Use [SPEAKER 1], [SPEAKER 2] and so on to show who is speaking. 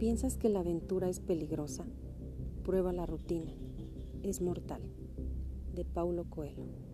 [SPEAKER 1] piensas que la aventura es peligrosa, prueba la rutina. Es mortal. De Paulo Coelho.